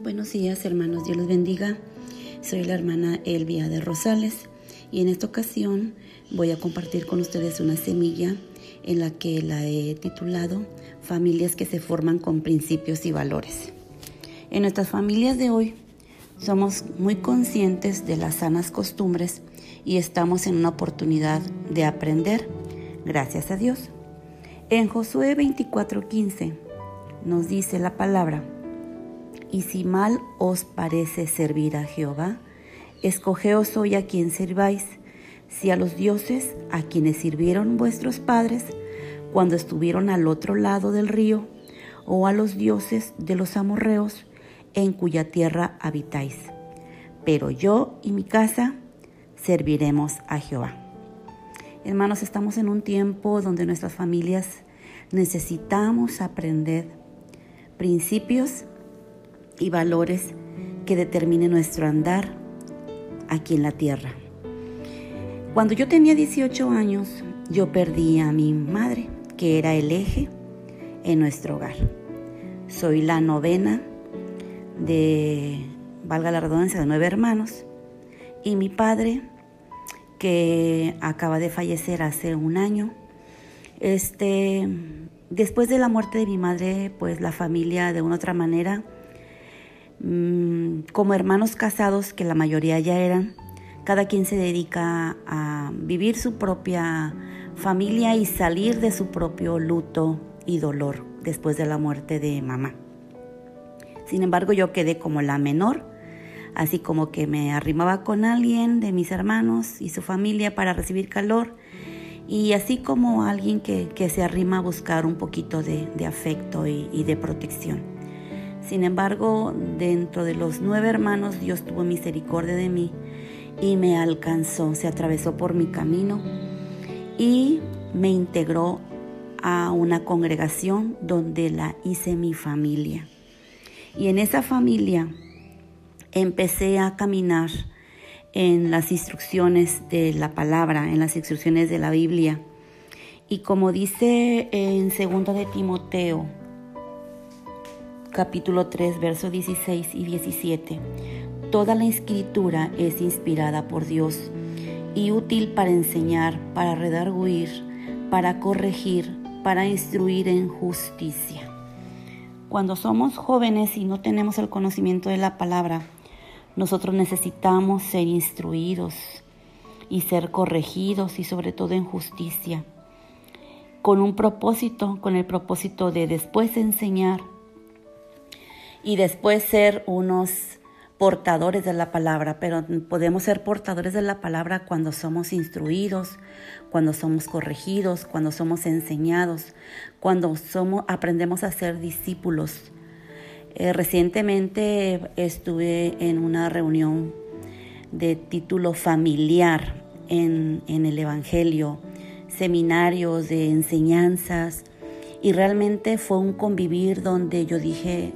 Buenos días hermanos, Dios los bendiga. Soy la hermana Elvia de Rosales y en esta ocasión voy a compartir con ustedes una semilla en la que la he titulado Familias que se forman con principios y valores. En nuestras familias de hoy somos muy conscientes de las sanas costumbres y estamos en una oportunidad de aprender, gracias a Dios. En Josué 24:15 nos dice la palabra, y si mal os parece servir a Jehová, escogeos hoy a quien sirváis, si a los dioses a quienes sirvieron vuestros padres cuando estuvieron al otro lado del río, o a los dioses de los amorreos en cuya tierra habitáis. Pero yo y mi casa serviremos a Jehová. Hermanos, estamos en un tiempo donde nuestras familias necesitamos aprender principios y valores que determinen nuestro andar aquí en la tierra. Cuando yo tenía 18 años, yo perdí a mi madre, que era el eje en nuestro hogar. Soy la novena de, valga la redundancia, de nueve hermanos. Y mi padre, que acaba de fallecer hace un año, este, después de la muerte de mi madre, pues la familia de una otra manera Mm, como hermanos casados, que la mayoría ya eran, cada quien se dedica a vivir su propia familia y salir de su propio luto y dolor después de la muerte de mamá. Sin embargo, yo quedé como la menor, así como que me arrimaba con alguien de mis hermanos y su familia para recibir calor, y así como alguien que, se arrima a buscar un poquito de, afecto y de protección. Sin embargo, dentro de los nueve hermanos, Dios tuvo misericordia de mí y me alcanzó, se atravesó por mi camino y me integró a una congregación donde la hice mi familia. Y en esa familia empecé a caminar en las instrucciones de la palabra, en las instrucciones de la Biblia. Y como dice en 2 de Timoteo capítulo 3, versos 16 y 17. Toda la escritura es inspirada por Dios y útil para enseñar, para redarguir, para corregir, para instruir en justicia. Cuando somos jóvenes y no tenemos el conocimiento de la palabra, nosotros necesitamos ser instruidos y ser corregidos y sobre todo en justicia, con un propósito, con el propósito de después enseñar y después ser unos portadores de la palabra, pero podemos ser portadores de la palabra cuando somos instruidos, cuando somos corregidos, cuando somos enseñados, cuando somos aprendemos a ser discípulos. Eh, recientemente estuve en una reunión de título familiar en, en el Evangelio, seminarios de enseñanzas, y realmente fue un convivir donde yo dije,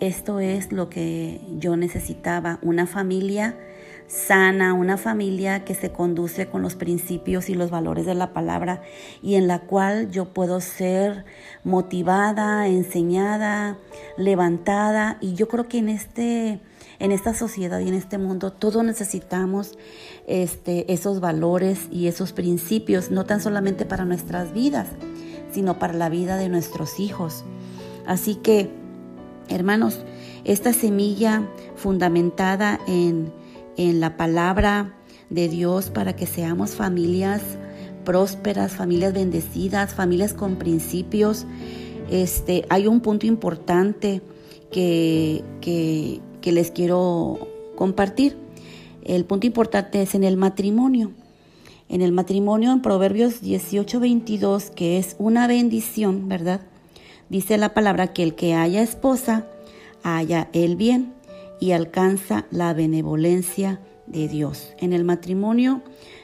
esto es lo que yo necesitaba, una familia sana, una familia que se conduce con los principios y los valores de la palabra y en la cual yo puedo ser motivada, enseñada, levantada y yo creo que en este en esta sociedad y en este mundo todos necesitamos este, esos valores y esos principios, no tan solamente para nuestras vidas, sino para la vida de nuestros hijos. Así que Hermanos, esta semilla fundamentada en, la palabra de Dios para que seamos familias prósperas, familias bendecidas, familias con principios, este, hay un punto importante que, que, que les quiero compartir. El punto importante es en el matrimonio. En el matrimonio, en Proverbios 18, 22, que es una bendición, ¿verdad? Dice la palabra que el que haya esposa, haya el bien y alcanza la benevolencia de Dios. En el matrimonio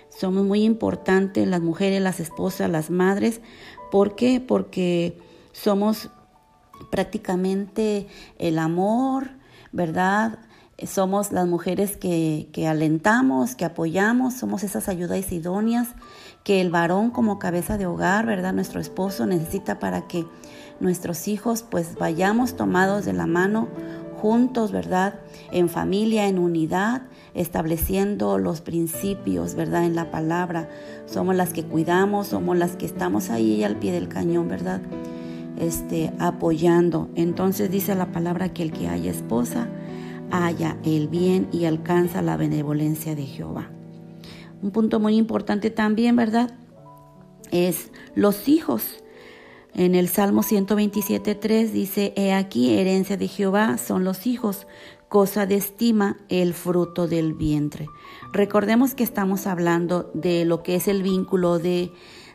somos muy importantes las mujeres, las esposas, las madres. ¿Por qué? Porque somos prácticamente el amor, ¿verdad? Somos las mujeres que, que, alentamos, que apoyamos, somos esas ayudas idóneas que el varón como cabeza de hogar, ¿verdad? Nuestro esposo necesita para que nuestros hijos pues vayamos tomados de la mano juntos, ¿verdad? En familia, en unidad, estableciendo los principios, ¿verdad? En la palabra. Somos las que cuidamos, somos las que estamos ahí al pie del cañón, ¿verdad? Este, apoyando. Entonces dice la palabra que el que haya esposa, haya el bien y alcanza la benevolencia de Jehová. Un punto muy importante también, ¿verdad? Es los hijos. En el Salmo 127.3 dice, He aquí, herencia de Jehová son los hijos, cosa de estima el fruto del vientre. Recordemos que estamos hablando de lo que es el vínculo de,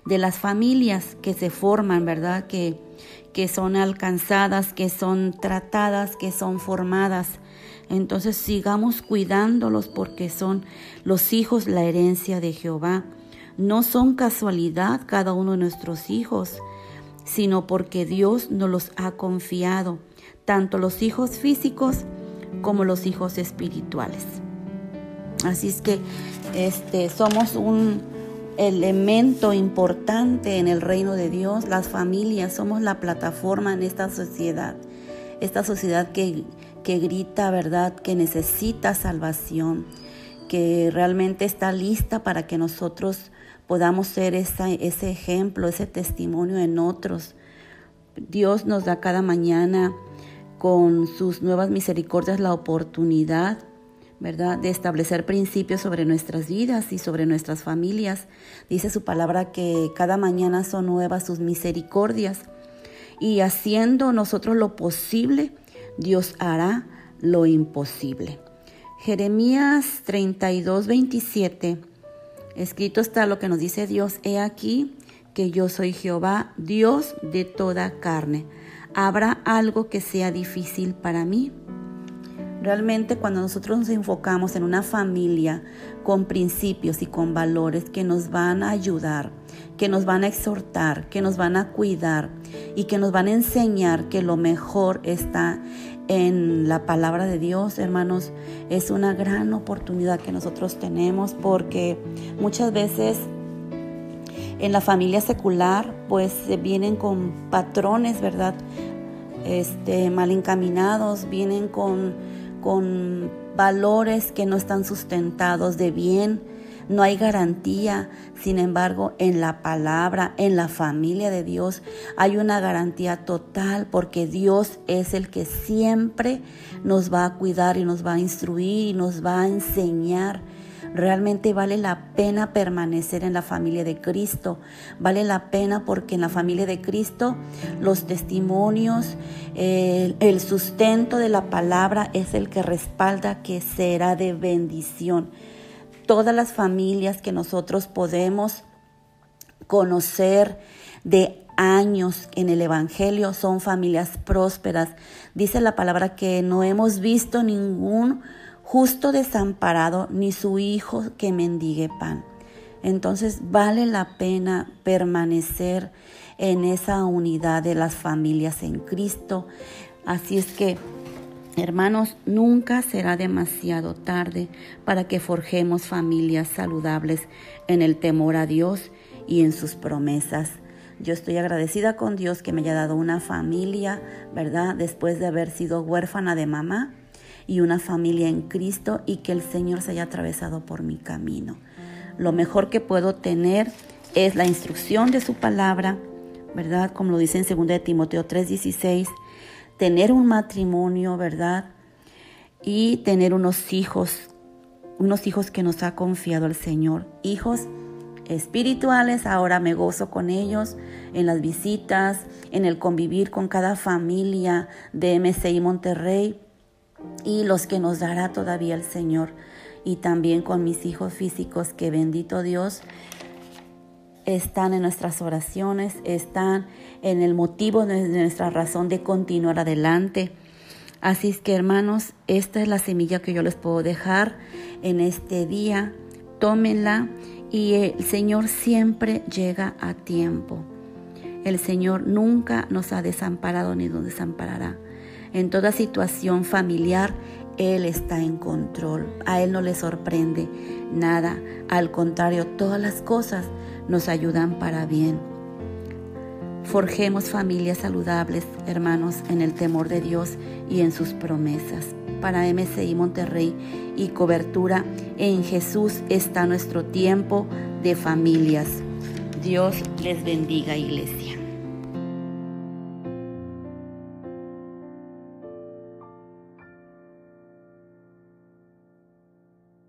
de las familias que se forman, ¿verdad? Que, que son alcanzadas, que son tratadas, que son formadas. Entonces sigamos cuidándolos porque son los hijos la herencia de Jehová. No son casualidad cada uno de nuestros hijos sino porque Dios nos los ha confiado, tanto los hijos físicos como los hijos espirituales. Así es que este, somos un elemento importante en el reino de Dios, las familias, somos la plataforma en esta sociedad, esta sociedad que, que grita, ¿verdad?, que necesita salvación, que realmente está lista para que nosotros podamos ser ese ejemplo, ese testimonio en otros. Dios nos da cada mañana con sus nuevas misericordias la oportunidad, ¿verdad?, de establecer principios sobre nuestras vidas y sobre nuestras familias. Dice su palabra que cada mañana son nuevas sus misericordias y haciendo nosotros lo posible, Dios hará lo imposible. Jeremías 32, 27 Escrito está lo que nos dice Dios, he aquí que yo soy Jehová, Dios de toda carne. ¿Habrá algo que sea difícil para mí? Realmente cuando nosotros nos enfocamos en una familia con principios y con valores que nos van a ayudar, que nos van a exhortar, que nos van a cuidar y que nos van a enseñar que lo mejor está en la palabra de Dios, hermanos, es una gran oportunidad que nosotros tenemos porque muchas veces en la familia secular pues vienen con patrones, ¿verdad? Este, mal encaminados, vienen con, con valores que no están sustentados de bien, no hay garantía. Sin embargo, en la palabra, en la familia de Dios, hay una garantía total porque Dios es el que siempre nos va a cuidar y nos va a instruir y nos va a enseñar. Realmente vale la pena permanecer en la familia de Cristo. Vale la pena porque en la familia de Cristo los testimonios, el, sustento de la palabra es el que respalda que será de bendición todas las familias que nosotros podemos conocer de años en el Evangelio son familias prósperas. Dice la palabra que no hemos visto ningún justo desamparado ni su hijo que mendigue pan. Entonces vale la pena permanecer en esa unidad de las familias en Cristo. Así es que Hermanos, nunca será demasiado tarde para que forjemos familias saludables en el temor a Dios y en sus promesas. Yo estoy agradecida con Dios que me haya dado una familia, ¿verdad? Después de haber sido huérfana de mamá y una familia en Cristo y que el Señor se haya atravesado por mi camino. Lo mejor que puedo tener es la instrucción de su palabra, ¿verdad? Como lo dice en 2 de Timoteo 3:16 tener un matrimonio, ¿verdad? Y tener unos hijos, unos hijos que nos ha confiado el Señor, hijos espirituales, ahora me gozo con ellos en las visitas, en el convivir con cada familia de MCI Monterrey y los que nos dará todavía el Señor y también con mis hijos físicos que bendito Dios están en nuestras oraciones, están en el motivo de nuestra razón de continuar adelante. Así es que hermanos, esta es la semilla que yo les puedo dejar en este día. Tómenla y el Señor siempre llega a tiempo. El Señor nunca nos ha desamparado ni nos desamparará. En toda situación familiar, Él está en control. A Él no le sorprende nada. Al contrario, todas las cosas nos ayudan para bien. Forjemos familias saludables, hermanos, en el temor de Dios y en sus promesas. Para MCI Monterrey y cobertura, en Jesús está nuestro tiempo de familias. Dios les bendiga, iglesia.